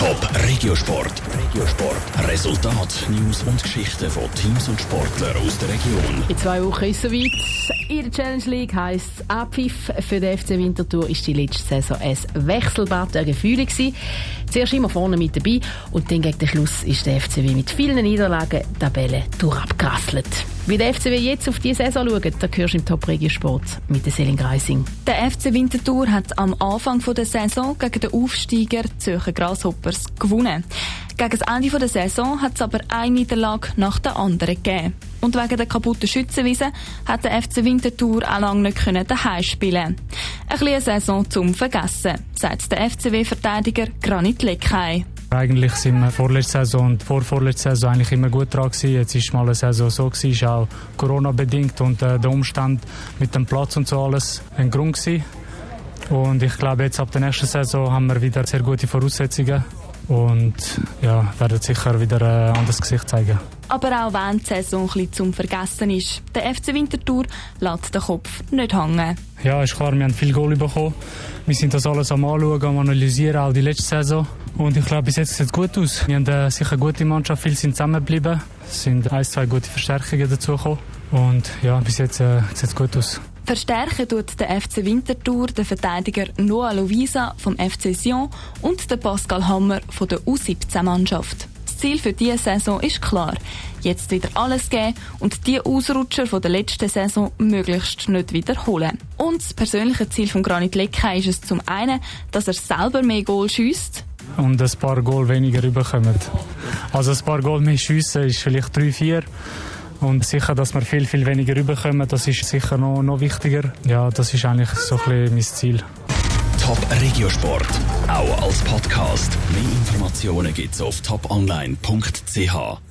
Top Regiosport. Regiosport. Resultat, News und Geschichten von Teams und Sportlern aus der Region. In zwei Wochen ist es soweit. In der Challenge League heisst es Abpfiff. Für den FC Winterthur ist die letzte Saison ein Wechselbad der Gefühle gewesen. Zuerst immer vorne mit dabei und dann gegen den Schluss ist der FCW mit vielen Niederlagen Tabelle durchabgerasselt. Wie der FCW jetzt auf diese Saison schaut, da hörst du im Top Regiosport mit der Selin Greising. Der FC Winterthur hat am Anfang der Saison gegen den Aufsteiger Zürcher Grasshoppers gewonnen. Gegen das Ende der Saison hat es aber eine Niederlage nach der anderen gegeben. Und wegen der kaputten Schützenwiese hat der FC Winterthur auch lange nicht daheim spielen Ein bisschen Saison zum Vergessen, sagt der FCW-Verteidiger Granit Leckay. Eigentlich sind wir vorletzte Saison und vor vorletzte Saison eigentlich immer gut dran gewesen. Jetzt ist mal eine Saison so gewesen, ist auch Corona bedingt und äh, der Umstand mit dem Platz und so alles ein Grund gewesen. Und ich glaube jetzt ab der nächsten Saison haben wir wieder sehr gute Voraussetzungen und ja, werden sicher wieder ein anderes Gesicht zeigen. Aber auch wenn die Saison ein bisschen zum Vergessen ist, der FC Winterthur lässt den Kopf nicht hängen. Ja, ist klar, wir haben viel Goal bekommen. Wir sind das alles am Anschauen, am Analysieren, auch die letzte Saison. Und ich glaube, bis jetzt sieht es gut aus. Wir haben äh, sicher eine gute Mannschaft, viele sind zusammengeblieben. Es sind ein, zwei gute Verstärkungen dazugekommen. Und ja, bis jetzt äh, sieht es gut aus. Verstärken tut der FC Winterthur der Verteidiger Noah Lovisa vom FC Sion und der Pascal Hammer von der U17-Mannschaft. Das Ziel für diese Saison ist klar. Jetzt wieder alles geben und die Ausrutscher von der letzten Saison möglichst nicht wiederholen. Und das persönliche Ziel von Granit Lecca ist es zum einen, dass er selber mehr Goal schießt, und ein paar Goal weniger überkommen. Also ein paar Goal mehr schiessen ist vielleicht drei, vier. Und sicher, dass wir viel, viel weniger rüberkommen, das ist sicher noch, noch wichtiger. Ja, das ist eigentlich so ein bisschen mein Ziel. Top Regiosport, auch als Podcast. Mehr Informationen gibt's auf toponline.ch.